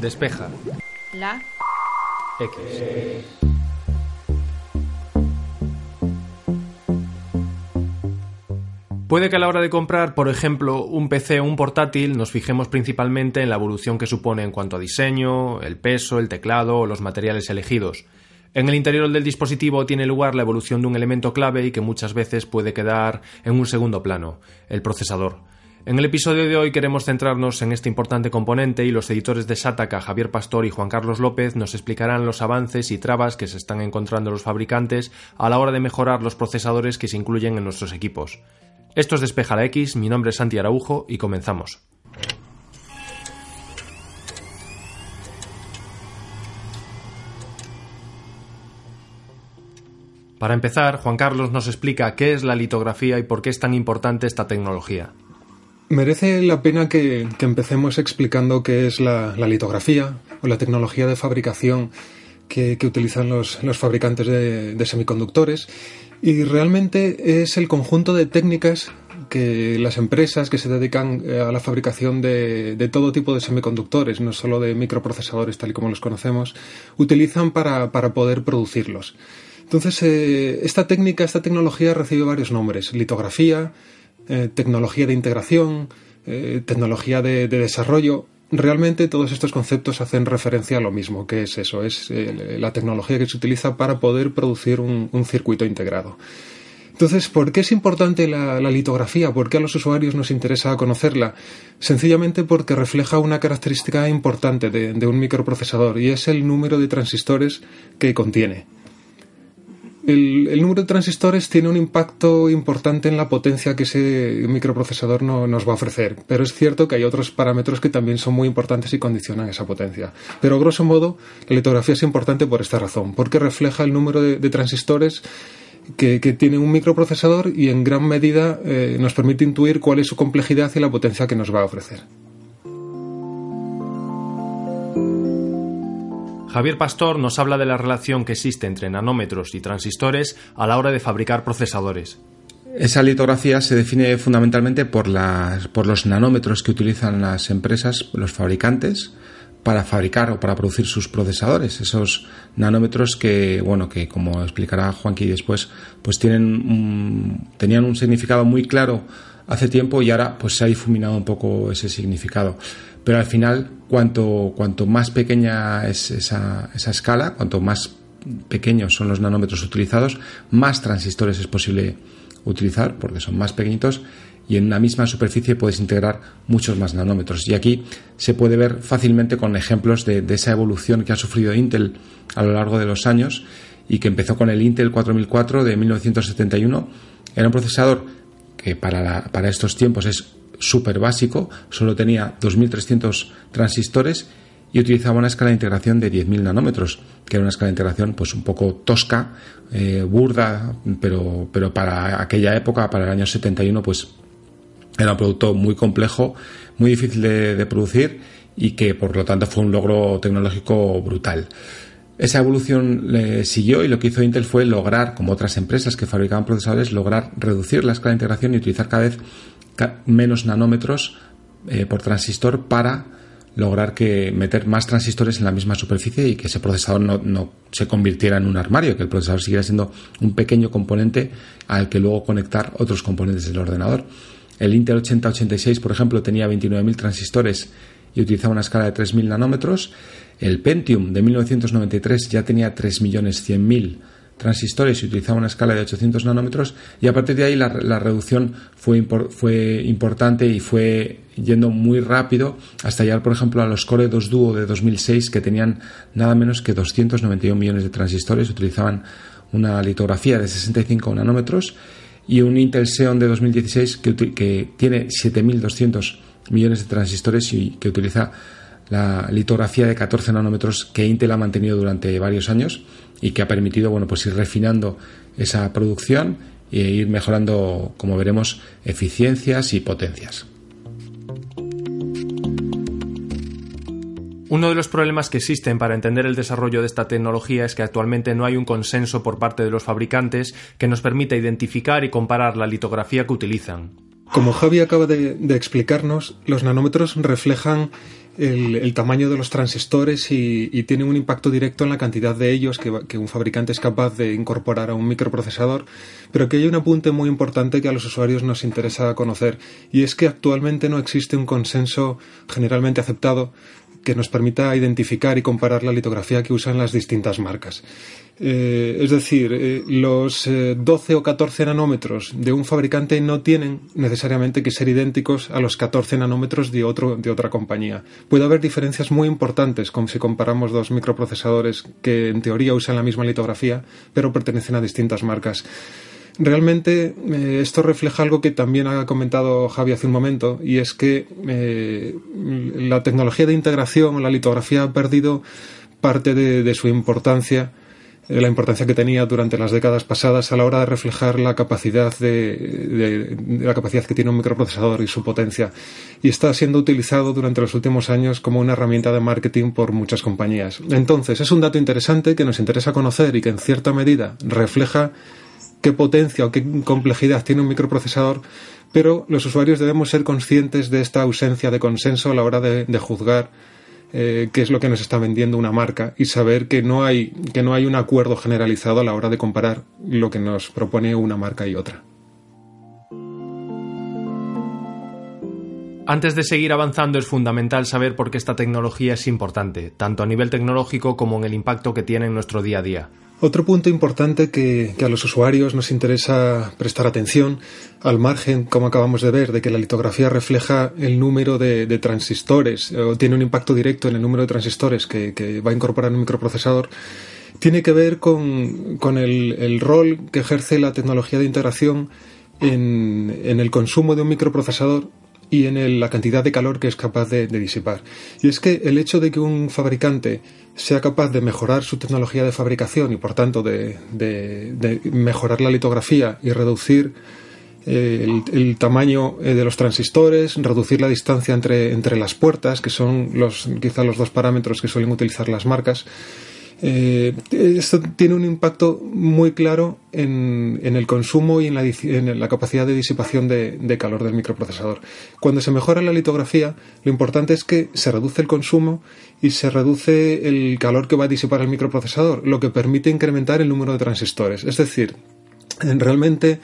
Despeja. La. X. Puede que a la hora de comprar, por ejemplo, un PC o un portátil, nos fijemos principalmente en la evolución que supone en cuanto a diseño, el peso, el teclado o los materiales elegidos. En el interior del dispositivo tiene lugar la evolución de un elemento clave y que muchas veces puede quedar en un segundo plano, el procesador. En el episodio de hoy queremos centrarnos en este importante componente y los editores de Sataka, Javier Pastor y Juan Carlos López, nos explicarán los avances y trabas que se están encontrando los fabricantes a la hora de mejorar los procesadores que se incluyen en nuestros equipos. Esto es Despeja la X, mi nombre es Santi Araujo y comenzamos. Para empezar, Juan Carlos nos explica qué es la litografía y por qué es tan importante esta tecnología. Merece la pena que, empecemos explicando qué es la, litografía o la tecnología de fabricación que, utilizan los, fabricantes de, semiconductores y realmente es el conjunto de técnicas que las empresas que se dedican eh, a la fabricación de, todo tipo de semiconductores, no solo de microprocesadores tal y como los conocemos, utilizan para poder producirlos. Entonces, eh, esta técnica, esta tecnología recibe varios nombres. Litografía, eh, tecnología de integración, eh, tecnología de, desarrollo. Realmente todos estos conceptos hacen referencia a lo mismo, que es eso, es la tecnología que se utiliza para poder producir un, circuito integrado. Entonces, ¿por qué es importante la, litografía? ¿Por qué a los usuarios nos interesa conocerla? Sencillamente porque refleja una característica importante de un microprocesador y es el número de transistores que contiene el, número de transistores tiene un impacto importante en la potencia que ese microprocesador nos va a ofrecer, pero es cierto que hay otros parámetros que también son muy importantes y condicionan esa potencia. Pero, grosso modo, la litografía es importante por esta razón, porque refleja el número de, transistores que, tiene un microprocesador y en gran medida eh, nos permite intuir cuál es su complejidad y la potencia que nos va a ofrecer. Javier Pastor nos habla de la relación que existe entre nanómetros y transistores a la hora de fabricar procesadores. Esa litografía se define fundamentalmente por, los nanómetros que utilizan las empresas, los fabricantes, para fabricar o para producir sus procesadores. Esos nanómetros que, bueno, que como explicará Juanqui después, pues tienen tenían un significado muy claro hace tiempo y ahora pues se ha difuminado un poco ese significado pero al final cuanto, cuanto más pequeña es esa, esa escala, cuanto más pequeños son los nanómetros utilizados, más transistores es posible utilizar porque son más pequeñitos y en una misma superficie puedes integrar muchos más nanómetros. Y aquí se puede ver fácilmente con ejemplos de, esa evolución que ha sufrido Intel a lo largo de los años y que empezó con el Intel 4004 de 1971. Era un procesador que para, para estos tiempos es súper básico, solo tenía 2.300 transistores y utilizaba una escala de integración de 10.000 nanómetros, que era una escala de integración pues un poco tosca, eh, burda, pero, pero para aquella época, para el año 71, pues era un producto muy complejo, muy difícil de, producir y que por lo tanto fue un logro tecnológico brutal. Esa evolución le siguió y lo que hizo Intel fue lograr, como otras empresas que fabricaban procesadores, lograr reducir la escala de integración y utilizar cada vez menos nanómetros eh, por transistor para lograr que meter más transistores en la misma superficie y que ese procesador no, se convirtiera en un armario, que el procesador siguiera siendo un pequeño componente al que luego conectar otros componentes del ordenador. El Intel 8086, por ejemplo, tenía 29.000 transistores y utilizaba una escala de 3.000 nanómetros. El Pentium de 1993 ya tenía 3.100.000 transistores y utilizaba una escala de 800 nanómetros y a partir de ahí la, reducción fue, fue importante y fue yendo muy rápido hasta llegar por ejemplo a los Core 2 Duo de 2006 que tenían nada menos que 291 millones de transistores utilizaban una litografía de 65 nanómetros y un Intel Xeon de 2016 que, que tiene 7200 millones de transistores y que utiliza la litografía de 14 nanómetros que Intel ha mantenido durante varios años y que ha permitido bueno, pues ir refinando esa producción e ir mejorando, como veremos, eficiencias y potencias. Uno de los problemas que existen para entender el desarrollo de esta tecnología es que actualmente no hay un consenso por parte de los fabricantes que nos permita identificar y comparar la litografía que utilizan. Como Javi acaba de, explicarnos, los nanómetros reflejan el, tamaño de los transistores y, y, tiene un impacto directo en la cantidad de ellos que, que, un fabricante es capaz de incorporar a un microprocesador. Pero que hay un apunte muy importante que a los usuarios nos interesa conocer y es que actualmente no existe un consenso generalmente aceptado que nos permita identificar y comparar la litografía que usan las distintas marcas. Eh, es decir, eh, los 12 eh, o 14 nanómetros de un fabricante no tienen necesariamente que ser idénticos a los 14 nanómetros de, otro, de otra compañía. Puede haber diferencias muy importantes como si comparamos dos microprocesadores que en teoría usan la misma litografía pero pertenecen a distintas marcas. Realmente esto refleja algo que también ha comentado Javi hace un momento y es que la tecnología de integración la litografía ha perdido parte de su importancia eh, la importancia que tenía durante las décadas pasadas a la hora de reflejar la capacidad de, la capacidad que tiene un microprocesador y su potencia y está siendo utilizado durante los últimos años como una herramienta de marketing por muchas compañías. Entonces, es un dato interesante que nos interesa conocer y que en cierta medida refleja qué potencia o qué complejidad tiene un microprocesador, pero los usuarios debemos ser conscientes de esta ausencia de consenso a la hora de juzgar eh, qué es lo que nos está vendiendo una marca y saber que no hay que no hay un acuerdo generalizado a la hora de comparar lo que nos propone una marca y otra. Antes de seguir avanzando es fundamental saber por qué esta tecnología es importante, tanto a nivel tecnológico como en el impacto que tiene en nuestro día a día. Otro punto importante que, a los usuarios nos interesa prestar atención, al margen, como acabamos de ver, de que la litografía refleja el número de, transistores o tiene un impacto directo en el número de transistores que, va a incorporar un microprocesador, tiene que ver con, el, rol que ejerce la tecnología de integración en, en el consumo de un microprocesador y en la cantidad de calor que es capaz de, disipar. Y es que el hecho de que un fabricante sea capaz de mejorar su tecnología de fabricación y por tanto de, mejorar la litografía y reducir eh, el, tamaño eh, de los transistores, reducir la distancia entre, entre las puertas, que son los, quizá los dos parámetros que suelen utilizar las marcas, eh, esto tiene un impacto muy claro en, el consumo y en la, capacidad de disipación de, calor del microprocesador. Cuando se mejora la litografía, lo importante es que se reduce el consumo y se reduce el calor que va a disipar el microprocesador, lo que permite incrementar el número de transistores. Es decir, realmente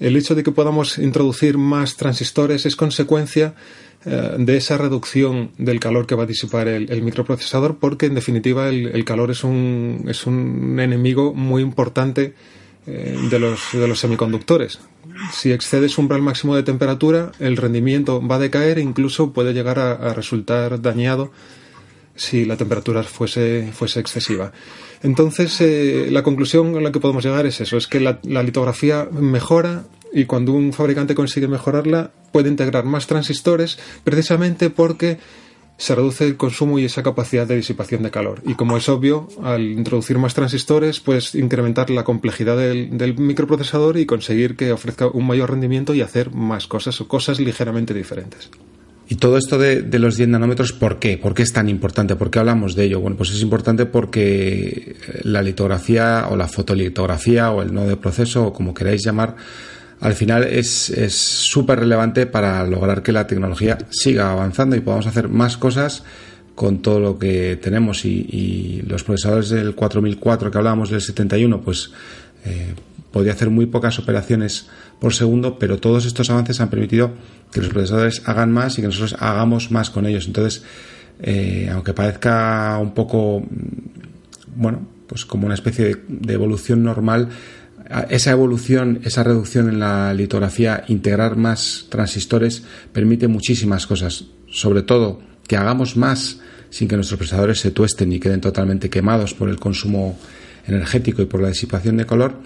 el hecho de que podamos introducir más transistores es consecuencia eh, de esa reducción del calor que va a disipar el, microprocesador, porque en definitiva el, calor es un, es un enemigo muy importante eh, de, los, de los semiconductores. Si excedes umbral máximo de temperatura, el rendimiento va a decaer e incluso puede llegar a, resultar dañado si la temperatura fuese, fuese excesiva. Entonces, eh, la conclusión a la que podemos llegar es eso, es que la litografía mejora y cuando un fabricante consigue mejorarla puede integrar más transistores precisamente porque se reduce el consumo y esa capacidad de disipación de calor. Y como es obvio, al introducir más transistores, puedes incrementar la complejidad del, microprocesador y conseguir que ofrezca un mayor rendimiento y hacer más cosas o cosas ligeramente diferentes. Y todo esto de, de, los 10 nanómetros, ¿por qué? ¿Por qué es tan importante? ¿Por qué hablamos de ello? Bueno, pues es importante porque la litografía o la fotolitografía o el nodo de proceso o como queráis llamar, al final es súper relevante para lograr que la tecnología siga avanzando y podamos hacer más cosas con todo lo que tenemos. Y, los procesadores del 4004 que hablábamos del 71 pues eh, podía hacer muy pocas operaciones por segundo pero todos estos avances han permitido que los procesadores hagan más y que nosotros hagamos más con ellos. Entonces eh, aunque parezca un poco mm, bueno pues como una especie de evolución normal esa evolución, esa reducción en la litografía, integrar más transistores, permite muchísimas cosas. Sobre todo, que hagamos más sin que nuestros procesadores se tuesten y queden totalmente quemados por el consumo energético y por la disipación de color.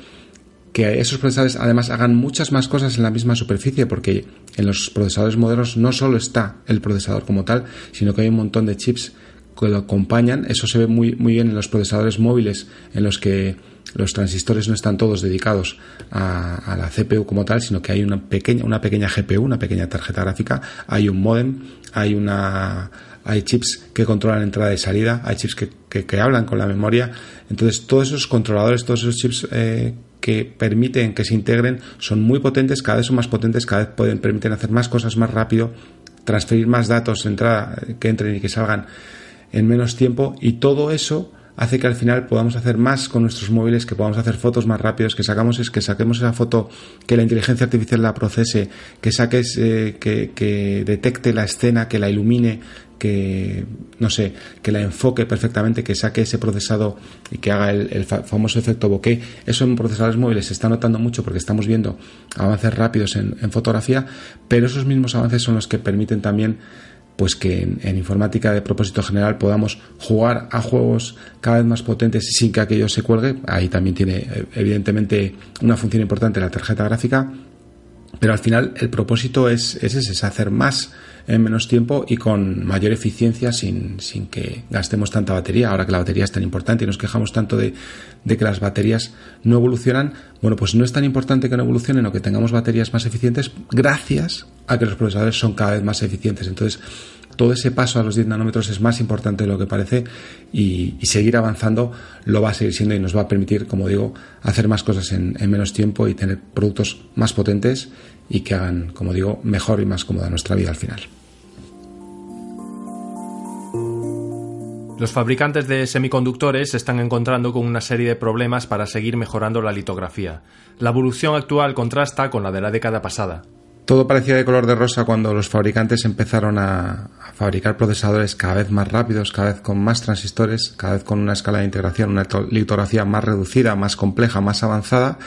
Que esos procesadores además hagan muchas más cosas en la misma superficie, porque en los procesadores modernos no solo está el procesador como tal, sino que hay un montón de chips que lo acompañan. Eso se ve muy, muy bien en los procesadores móviles, en los que los transistores no están todos dedicados a, la CPU como tal, sino que hay una pequeña, una pequeña GPU, una pequeña tarjeta gráfica, hay un modem, hay una hay chips que controlan entrada y salida, hay chips que, que, hablan con la memoria. Entonces, todos esos controladores, todos esos chips eh, que permiten que se integren son muy potentes, cada vez son más potentes, cada vez pueden, permiten hacer más cosas más rápido, transferir más datos, que entren y que salgan en menos tiempo y todo eso hace que al final podamos hacer más con nuestros móviles, que podamos hacer fotos más rápidos, que sacamos que saquemos esa foto, que la inteligencia artificial la procese, que saques, eh, que, detecte la escena, que la ilumine, que no sé, que la enfoque perfectamente, que saque ese procesado y que haga el, famoso efecto bokeh. Eso en procesadores móviles se está notando mucho porque estamos viendo avances rápidos en fotografía, pero esos mismos avances son los que permiten también pues que en, informática de propósito general podamos jugar a juegos cada vez más potentes sin que aquello se cuelgue. Ahí también tiene eh, evidentemente una función importante la tarjeta gráfica, pero al final el propósito es, ese, es hacer más en menos tiempo y con mayor eficiencia sin, sin, que gastemos tanta batería. Ahora que la batería es tan importante y nos quejamos tanto de, de, que las baterías no evolucionan, bueno, pues no es tan importante que no evolucionen o que tengamos baterías más eficientes gracias a que los procesadores son cada vez más eficientes. Entonces, todo ese paso a los 10 nanómetros es más importante de lo que parece y, seguir avanzando lo va a seguir siendo y nos va a permitir, como digo, hacer más cosas en, menos tiempo y tener productos más potentes y que hagan, como digo, mejor y más cómoda nuestra vida al final. Los fabricantes de semiconductores se están encontrando con una serie de problemas para seguir mejorando la litografía. La evolución actual contrasta con la de la década pasada. Todo parecía de color de rosa cuando los fabricantes empezaron a, fabricar procesadores cada vez más rápidos, cada vez con más transistores, cada vez con una escala de integración, una litografía más reducida, más compleja, más avanzada.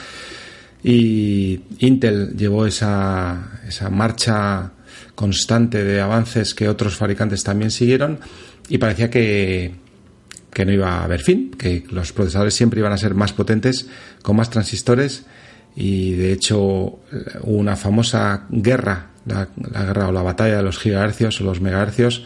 Y Intel llevó esa, esa marcha constante de avances que otros fabricantes también siguieron y parecía que, que no iba a haber fin, que los procesadores siempre iban a ser más potentes, con más transistores y de hecho hubo una famosa guerra, la, guerra o la batalla de los gigahercios o los megahercios,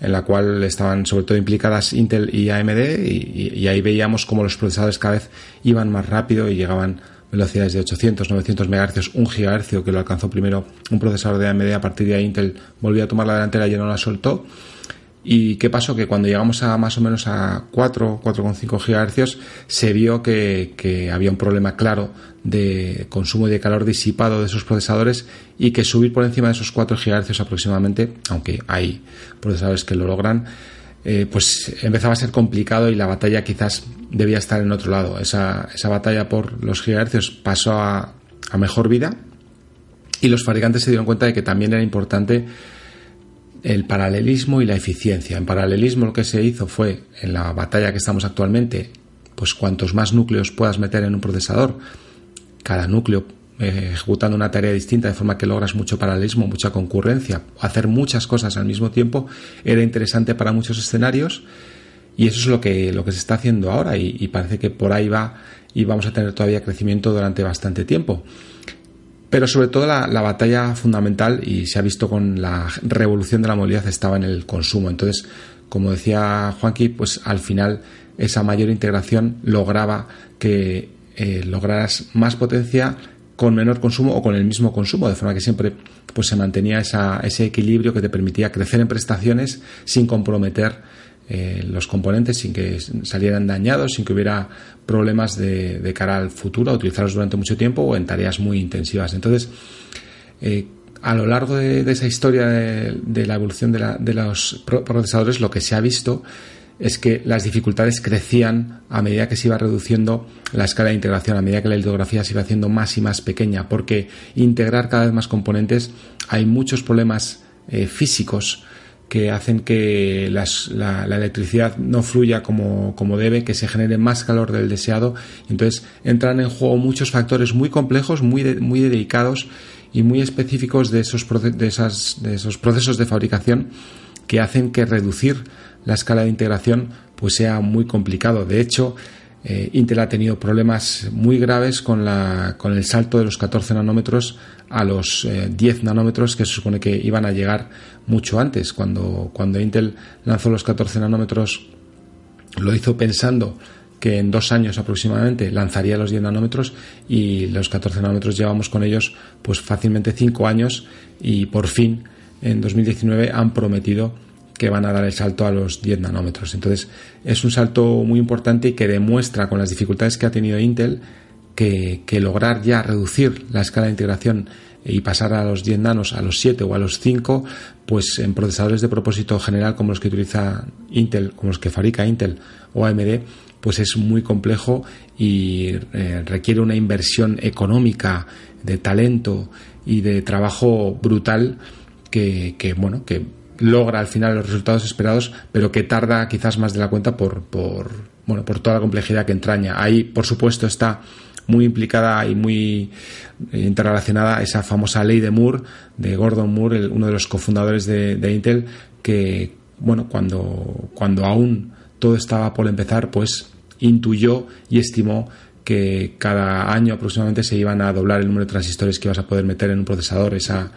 en la cual estaban sobre todo implicadas Intel y AMD y, ahí veíamos cómo los procesadores cada vez iban más rápido y llegaban velocidades de 800, 900 megahercios, un gigahercio que lo alcanzó primero un procesador de AMD, a partir de ahí Intel volvió a tomar la delantera y no la soltó ¿Y qué pasó? Que cuando llegamos a más o menos a 4, 4,5 GHz, se vio que, había un problema claro de consumo de calor disipado de esos procesadores y que subir por encima de esos 4 GHz aproximadamente, aunque hay procesadores que lo logran, eh, pues empezaba a ser complicado y la batalla quizás debía estar en otro lado. Esa, esa batalla por los gigahercios pasó a, a mejor vida y los fabricantes se dieron cuenta de que también era importante el paralelismo y la eficiencia. En paralelismo lo que se hizo fue, en la batalla que estamos actualmente, pues cuantos más núcleos puedas meter en un procesador, cada núcleo eh, ejecutando una tarea distinta de forma que logras mucho paralelismo, mucha concurrencia, hacer muchas cosas al mismo tiempo, era interesante para muchos escenarios y eso es lo que, lo que se está haciendo ahora y, y parece que por ahí va y vamos a tener todavía crecimiento durante bastante tiempo. Pero sobre todo la, batalla fundamental, y se ha visto con la revolución de la movilidad, estaba en el consumo. Entonces, como decía Juanqui, pues al final esa mayor integración lograba que eh, lograras más potencia con menor consumo o con el mismo consumo, de forma que siempre pues, se mantenía ese equilibrio que te permitía crecer en prestaciones sin comprometer eh, los componentes sin que salieran dañados, sin que hubiera problemas de, cara al futuro, utilizarlos durante mucho tiempo o en tareas muy intensivas. Entonces, eh, a lo largo de, esa historia de, la evolución de, los procesadores, lo que se ha visto es que las dificultades crecían a medida que se iba reduciendo la escala de integración, a medida que la litografía se iba haciendo más y más pequeña, porque integrar cada vez más componentes hay muchos problemas eh, físicos que hacen que la, electricidad no fluya como, debe, que se genere más calor del deseado. Entonces entran en juego muchos factores muy complejos, muy, muy dedicados y muy específicos de esos, de, de esos procesos de fabricación que hacen que reducir la escala de integración pues sea muy complicado. De hecho, eh, Intel ha tenido problemas muy graves con, la, con el salto de los 14 nanómetros a los 10 eh, nanómetros que se supone que iban a llegar mucho antes. Cuando, cuando Intel lanzó los 14 nanómetros, lo hizo pensando que en dos años aproximadamente lanzaría los 10 nanómetros y los 14 nanómetros llevamos con ellos pues fácilmente 5 años y por fin en 2019 han prometido que van a dar el salto a los 10 nanómetros. Entonces es un salto muy importante y que demuestra con las dificultades que ha tenido Intel que, lograr ya reducir la escala de integración y pasar a los 10 nanos, a los 7 o a los 5, pues en procesadores de propósito general como los que utiliza Intel, como los que fabrica Intel o AMD, pues es muy complejo y eh, requiere una inversión económica, de talento y de trabajo brutal que, bueno, que logra al final los resultados esperados, pero que tarda quizás más de la cuenta por, por, bueno, por toda la complejidad que entraña. Ahí, por supuesto, está muy implicada y muy eh, interrelacionada esa famosa ley de Moore, de Gordon Moore, uno de los cofundadores de, de, Intel, que, bueno, cuando, cuando aún todo estaba por empezar, pues intuyó y estimó que cada año aproximadamente se iban a doblar el número de transistores que ibas a poder meter en un procesador. Esa,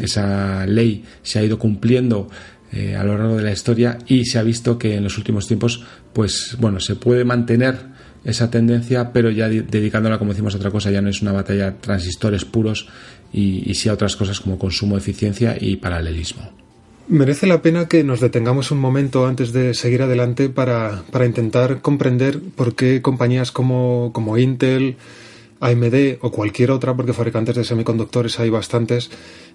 esa ley se ha ido cumpliendo eh, a lo largo de la historia y se ha visto que en los últimos tiempos, pues bueno, se puede mantener esa tendencia, pero ya dedicándola, como decimos, a otra cosa, ya no es una batalla transistores puros y, y sí a otras cosas como consumo, eficiencia y paralelismo. Merece la pena que nos detengamos un momento antes de seguir adelante para, para intentar comprender por qué compañías como, como, Intel, AMD o cualquier otra, porque fabricantes de semiconductores hay bastantes,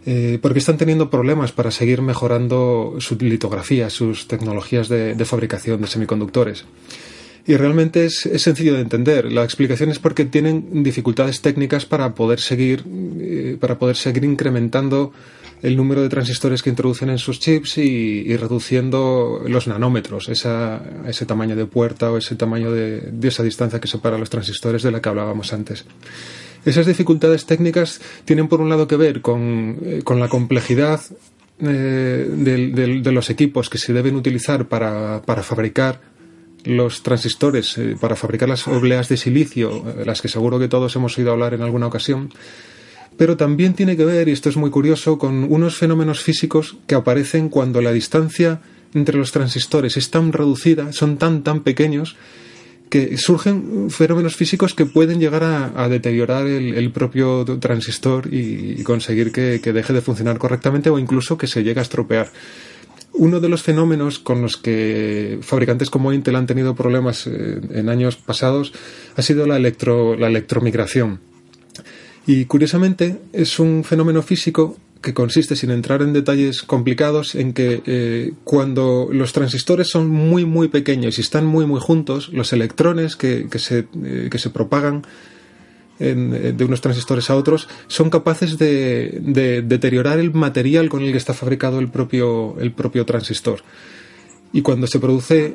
eh, porque están teniendo problemas para seguir mejorando su litografía, sus tecnologías de, de fabricación de semiconductores. Y realmente es, es, sencillo de entender. La explicación es porque tienen dificultades técnicas para poder seguir, eh, para poder seguir incrementando el número de transistores que introducen en sus chips y, reduciendo los nanómetros, ese tamaño de puerta o ese tamaño de, esa distancia que separa los transistores de la que hablábamos antes. Esas dificultades técnicas tienen por un lado que ver con, eh, la complejidad eh, de, los equipos que se deben utilizar para, fabricar los transistores, eh, para fabricar las obleas de silicio, las que seguro que todos hemos oído hablar en alguna ocasión, pero también tiene que ver, y esto es muy curioso, con unos fenómenos físicos que aparecen cuando la distancia entre los transistores es tan reducida, son tan, tan pequeños, que surgen fenómenos físicos que pueden llegar a, deteriorar el, propio transistor y, conseguir que, deje de funcionar correctamente o incluso que se llegue a estropear. Uno de los fenómenos con los que fabricantes como Intel han tenido problemas eh, en años pasados ha sido la, electro, la electromigración y curiosamente es un fenómeno físico que consiste, sin entrar en detalles complicados, en que eh, cuando los transistores son muy muy pequeños y están muy muy juntos, los electrones que, que, se, eh, que se, propagan en, eh, de unos transistores a otros son capaces de, de, deteriorar el material con el que está fabricado el propio, el propio transistor. Y cuando se produce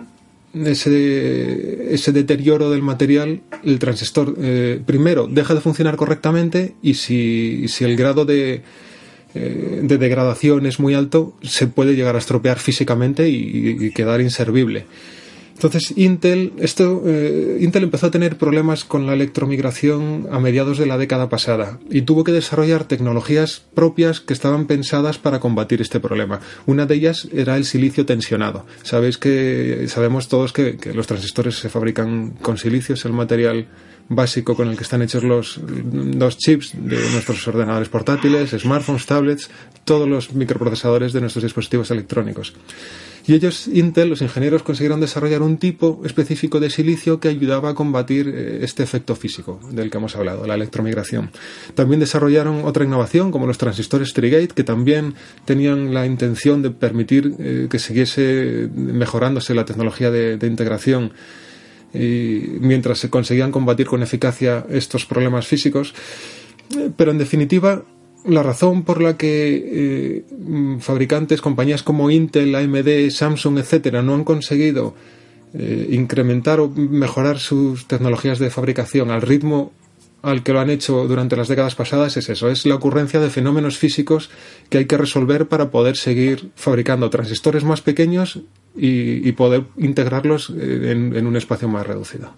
ese, ese deterioro del material, el transistor eh, primero deja de funcionar correctamente y si, si el grado de, eh, de degradación es muy alto, se puede llegar a estropear físicamente y, y quedar inservible. Entonces Intel, esto, eh, Intel empezó a tener problemas con la electromigración a mediados de la década pasada y tuvo que desarrollar tecnologías propias que estaban pensadas para combatir este problema. Una de ellas era el silicio tensionado. Sabéis que sabemos todos que, que los transistores se fabrican con silicio, es el material básico con el que están hechos los dos chips de nuestros ordenadores portátiles, smartphones, tablets, todos los microprocesadores de nuestros dispositivos electrónicos. Y ellos, Intel, los ingenieros, consiguieron desarrollar un tipo específico de silicio que ayudaba a combatir eh, este efecto físico del que hemos hablado, la electromigración. También desarrollaron otra innovación, como los transistores Trigate, que también tenían la intención de permitir eh, que siguiese mejorándose la tecnología de, integración y mientras se conseguían combatir con eficacia estos problemas físicos. Eh, pero en definitiva, la razón por la que eh, fabricantes, compañías como Intel, AMD, Samsung, etcétera, no han conseguido eh, incrementar o mejorar sus tecnologías de fabricación al ritmo al que lo han hecho durante las décadas pasadas es eso, es la ocurrencia de fenómenos físicos que hay que resolver para poder seguir fabricando transistores más pequeños y, poder integrarlos eh, en un espacio más reducido.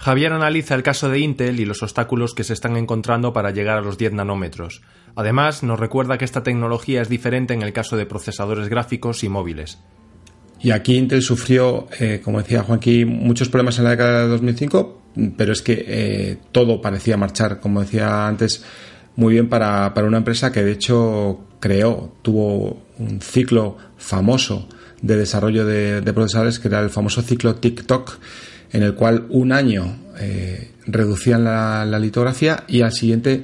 Javier analiza el caso de Intel y los obstáculos que se están encontrando para llegar a los 10 nanómetros. Además, nos recuerda que esta tecnología es diferente en el caso de procesadores gráficos y móviles. Y aquí Intel sufrió, eh, como decía Joaquín, muchos problemas en la década de 2005, pero es que eh, todo parecía marchar, como decía antes, muy bien para, una empresa que de hecho creó, tuvo un ciclo famoso de desarrollo de, de procesadores que era el famoso ciclo TikTok en el cual un año reducían la, litografía y al siguiente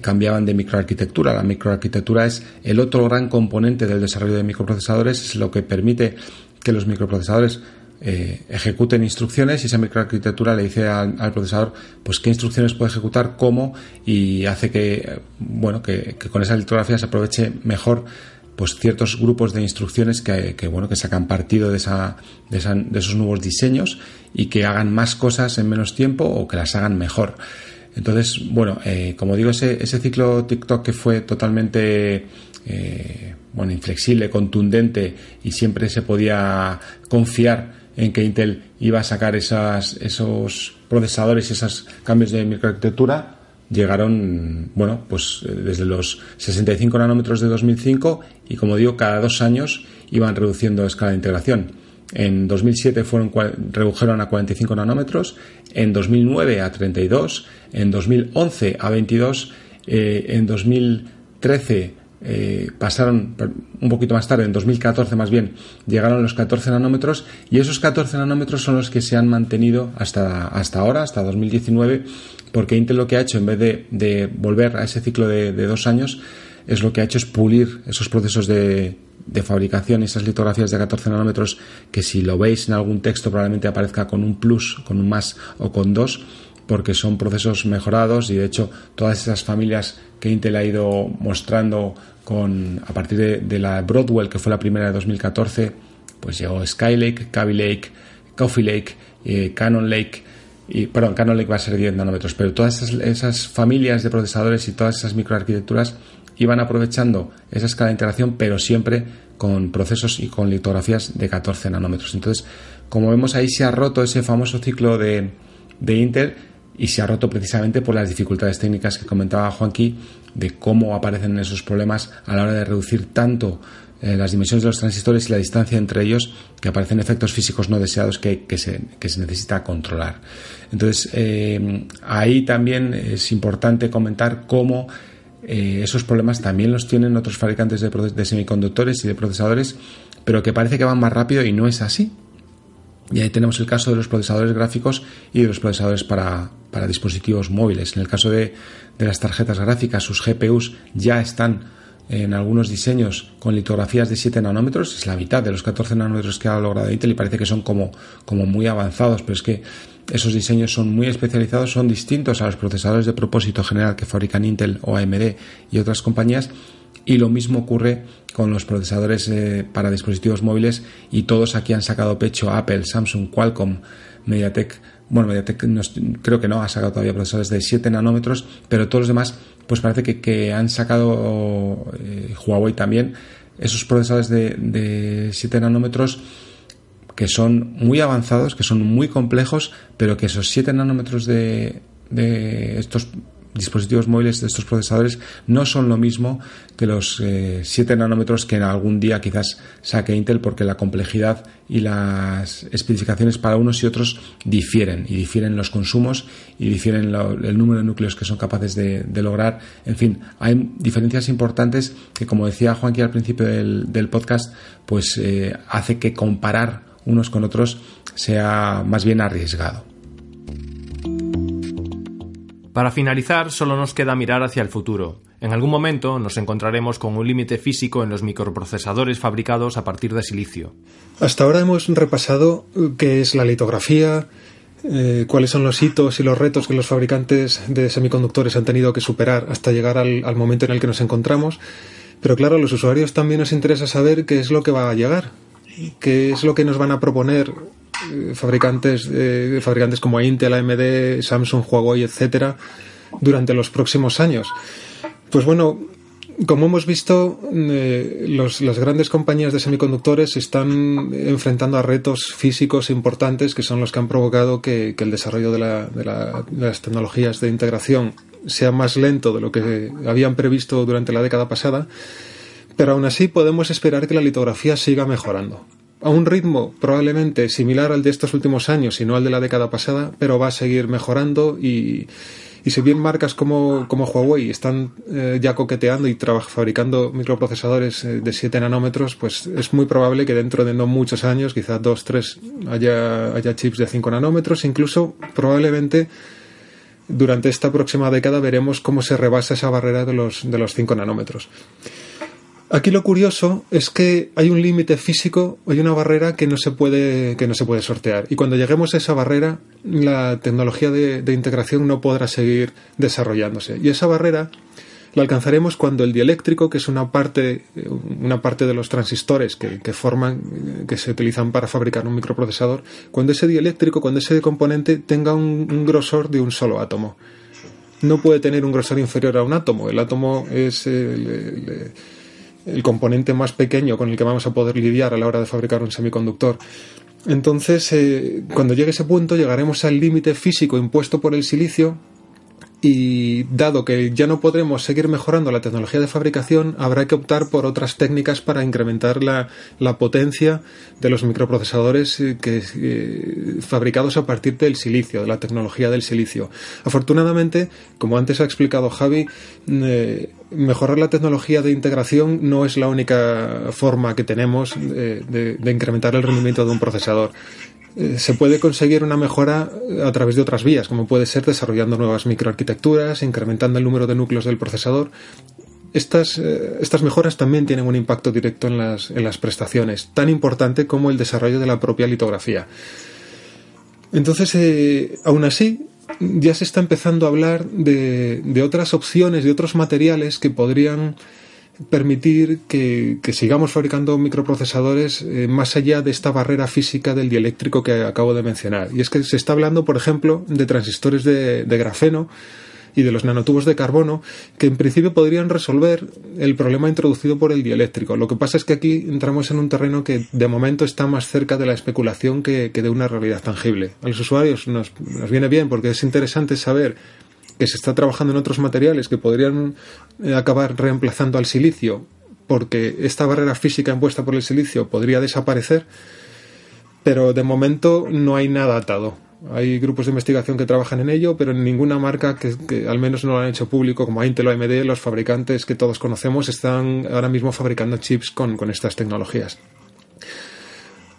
cambiaban de microarquitectura. La microarquitectura es el otro gran componente del desarrollo de microprocesadores, es lo que permite que los microprocesadores eh, ejecuten instrucciones y esa microarquitectura le dice al, procesador pues qué instrucciones puede ejecutar, cómo y hace que bueno que, con esa litografía se aproveche mejor pues ciertos grupos de instrucciones que, bueno que sacan partido de, esa, de, esos nuevos diseños y que hagan más cosas en menos tiempo o que las hagan mejor. Entonces, bueno, eh, como digo, ese, ese ciclo TikTok que fue totalmente eh, bueno, inflexible, contundente y siempre se podía confiar en que Intel iba a sacar esos procesadores y esos cambios de microarquitectura llegaron, bueno, pues eh, desde los 65 nanómetros de 2005 y como digo, cada dos años iban reduciendo escala de integración. En 2007 fueron, redujeron a 45 nanómetros, en 2009 a 32, en 2011 a 22, eh, en 2013 eh, pasaron un poquito más tarde, en 2014 más bien, llegaron los 14 nanómetros y esos 14 nanómetros son los que se han mantenido hasta, hasta ahora, hasta 2019, porque Intel lo que ha hecho, en vez de, volver a ese ciclo de, dos años, es lo que ha hecho es pulir esos procesos de, de fabricación, esas litografías de 14 nanómetros, que si lo veis en algún texto probablemente aparezca con un plus, con un más o con dos, porque son procesos mejorados y de hecho todas esas familias que Intel ha ido mostrando con a partir de, la Broadwell que fue la primera de 2014 pues llegó Skylake, Kaby Lake, Coffee Lake, eh, Canon Lake y perdón, Canon Lake va a ser 10 nanómetros pero todas esas, esas familias de procesadores y todas esas microarquitecturas iban aprovechando esa escala de integración pero siempre con procesos y con litografías de 14 nanómetros. Entonces como vemos ahí se ha roto ese famoso ciclo de, de Intel y se ha roto precisamente por las dificultades técnicas que comentaba Juanqui de cómo aparecen esos problemas a la hora de reducir tanto eh, las dimensiones de los transistores y la distancia entre ellos que aparecen efectos físicos no deseados que, se, necesita controlar. Entonces, eh, ahí también es importante comentar cómo eh, esos problemas también los tienen otros fabricantes de semiconductores y de procesadores, pero que parece que van más rápido y no es así. Y ahí tenemos el caso de los procesadores gráficos y de los procesadores para, dispositivos móviles. En el caso de, las tarjetas gráficas, sus GPUs ya están en algunos diseños con litografías de 7 nanómetros, es la mitad de los 14 nanómetros que ha logrado Intel y parece que son como, como muy avanzados, pero es que esos diseños son muy especializados, son distintos a los procesadores de propósito general que fabrican Intel o AMD y otras compañías y lo mismo ocurre con los procesadores eh, para dispositivos móviles y todos aquí han sacado pecho Apple, Samsung, Qualcomm, MediaTek. Bueno, MediaTek creo que no ha sacado todavía procesadores de 7 nanómetros, pero todos los demás pues parece que, han sacado eh, Huawei también esos procesadores de, de 7 nanómetros que son muy avanzados, que son muy complejos, pero que esos 7 nanómetros de, de estos dispositivos móviles de estos procesadores no son lo mismo que los 7 eh, nanómetros que en algún día quizás saque Intel porque la complejidad y las especificaciones para unos y otros difieren y difieren los consumos y difieren el número de núcleos que son capaces de, lograr. En fin, hay diferencias importantes que como decía Juanqui al principio del, podcast, pues eh, hace que comparar unos con otros sea más bien arriesgado. Para finalizar, solo nos queda mirar hacia el futuro. En algún momento nos encontraremos con un límite físico en los microprocesadores fabricados a partir de silicio. Hasta ahora hemos repasado qué es la litografía, eh, cuáles son los hitos y los retos que los fabricantes de semiconductores han tenido que superar hasta llegar al, momento en el que nos encontramos. Pero claro, a los usuarios también nos interesa saber qué es lo que va a llegar, qué es lo que nos van a proponer eh, fabricantes, eh, fabricantes como Intel, AMD, Samsung, Huawei, etcétera, durante los próximos años. Pues bueno, como hemos visto, eh, las grandes compañías de semiconductores se están enfrentando a retos físicos importantes que son los que han provocado que, el desarrollo de, de, las tecnologías de integración sea más lento de lo que habían previsto durante la década pasada, pero aún así podemos esperar que la litografía siga mejorando a un ritmo probablemente similar al de estos últimos años y no al de la década pasada, pero va a seguir mejorando y, Y si bien marcas como, como Huawei están eh, ya coqueteando y fabricando microprocesadores eh, de 7 nanómetros, pues es muy probable que dentro de no muchos años, quizás 2, 3, haya, haya chips de 5 nanómetros. Incluso probablemente durante esta próxima década veremos cómo se rebasa esa barrera de los, de los 5 nanómetros. Aquí lo curioso es que hay un límite físico, hay una barrera que no se puede que no se puede sortear y cuando lleguemos a esa barrera la tecnología de, integración no podrá seguir desarrollándose y esa barrera la alcanzaremos cuando el dieléctrico, que es una parte, una parte de los transistores que, forman, que se utilizan para fabricar un microprocesador, cuando ese dieléctrico, cuando ese componente tenga un, grosor de un solo átomo. No puede tener un grosor inferior a un átomo. El átomo es el componente más pequeño con el que vamos a poder lidiar a la hora de fabricar un semiconductor. Entonces, eh, cuando llegue ese punto, llegaremos al límite físico impuesto por el silicio y dado que ya no podremos seguir mejorando la tecnología de fabricación, habrá que optar por otras técnicas para incrementar la, potencia de los microprocesadores eh, que, eh, fabricados a partir del silicio, de la tecnología del silicio. Afortunadamente, como antes ha explicado Javi, eh, mejorar la tecnología de integración no es la única forma que tenemos de incrementar el rendimiento de un procesador. Eh, se puede conseguir una mejora a través de otras vías, como puede ser desarrollando nuevas microarquitecturas, incrementando el número de núcleos del procesador. Estas, eh, estas mejoras también tienen un impacto directo en las, en las prestaciones, tan importante como el desarrollo de la propia litografía. Entonces, eh, aún así, ya se está empezando a hablar de, de otras opciones, de otros materiales que podrían permitir que, sigamos fabricando microprocesadores eh, más allá de esta barrera física del dieléctrico que acabo de mencionar. Y es que se está hablando, por ejemplo, de transistores de, grafeno y de los nanotubos de carbono que en principio podrían resolver el problema introducido por el dieléctrico. Lo que pasa es que aquí entramos en un terreno que de momento está más cerca de la especulación que, de una realidad tangible. A los usuarios nos viene bien porque es interesante saber que se está trabajando en otros materiales que podrían eh, acabar reemplazando al silicio porque esta barrera física impuesta por el silicio podría desaparecer, pero de momento no hay nada atado. Hay grupos de investigación que trabajan en ello, pero ninguna marca que, al menos no lo han hecho público, como Intel o AMD, los fabricantes que todos conocemos, están ahora mismo fabricando chips con, estas tecnologías.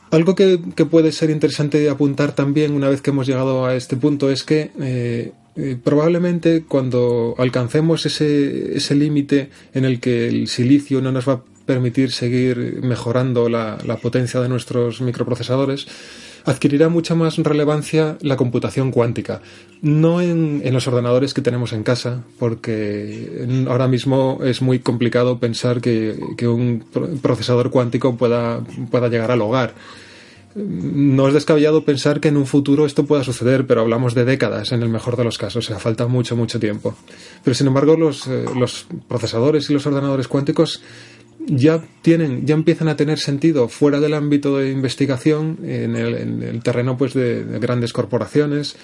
Algo que, puede ser interesante apuntar también una vez que hemos llegado a este punto es que eh, eh, probablemente cuando alcancemos ese, ese límite en el que el silicio no nos va a permitir seguir mejorando la, potencia de nuestros microprocesadores, adquirirá mucha más relevancia la computación cuántica. No en, los ordenadores que tenemos en casa, porque ahora mismo es muy complicado pensar que, que un procesador cuántico pueda, pueda llegar al hogar no es descabellado pensar que en un futuro esto pueda suceder, pero hablamos de décadas en el mejor de los casos, o sea, falta mucho, mucho tiempo. Pero sin embargo, los, eh, los procesadores y los ordenadores cuánticos ya tienen, ya empiezan a tener sentido fuera del ámbito de investigación, en el, terreno pues de grandes corporaciones,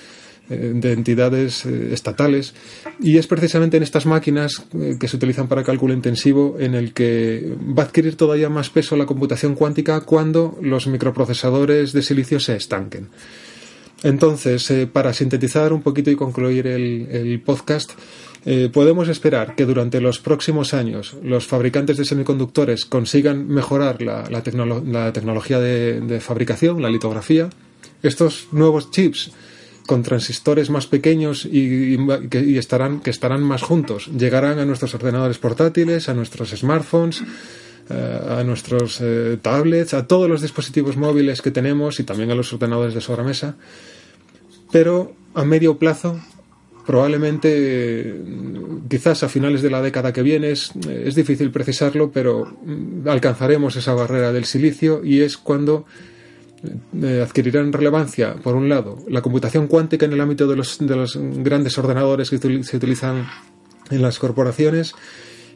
eh, de entidades eh, estatales y es precisamente en estas máquinas eh, que se utilizan para cálculo intensivo en el que va a adquirir todavía más peso la computación cuántica cuando los microprocesadores de silicio se estanquen. Entonces, para sintetizar un poquito y concluir el, podcast, podemos esperar que durante los próximos años los fabricantes de semiconductores consigan mejorar la, tecnología de, fabricación, la litografía. Estos nuevos chips con transistores más pequeños y, que, estarán, que estarán más juntos. Llegarán a nuestros ordenadores portátiles, a nuestros smartphones, eh, a nuestros eh, tablets, a todos los dispositivos móviles que tenemos y también a los ordenadores de sobremesa. Pero a medio plazo, probablemente, quizás a finales de la década que viene, es, es difícil precisarlo, pero mm, alcanzaremos esa barrera del silicio y es cuando eh, adquirirán relevancia, por un lado, la computación cuántica en el ámbito de los, de los grandes ordenadores que se utilizan en las corporaciones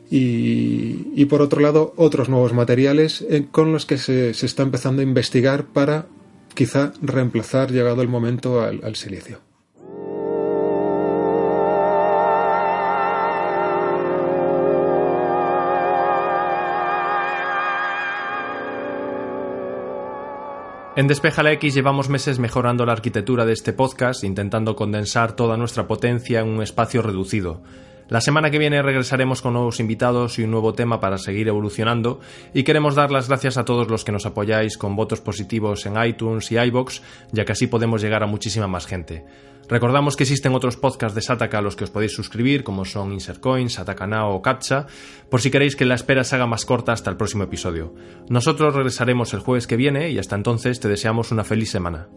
y, por otro lado, otros nuevos materiales eh, con los que se, se, está empezando a investigar para quizá reemplazar, llegado el momento, al silicio. En Despeja la X llevamos meses mejorando la arquitectura de este podcast, intentando condensar toda nuestra potencia en un espacio reducido. La semana que viene regresaremos con nuevos invitados y un nuevo tema para seguir evolucionando y queremos dar las gracias a todos los que nos apoyáis con votos positivos en iTunes y iBox, ya que así podemos llegar a muchísima más gente. Recordamos que existen otros podcasts de Sataka a los que os podéis suscribir, como son Insertcoin, Sataka Now o Captcha, por si queréis que la espera se haga más corta hasta el próximo episodio. Nosotros regresaremos el jueves que viene y hasta entonces te deseamos una feliz semana.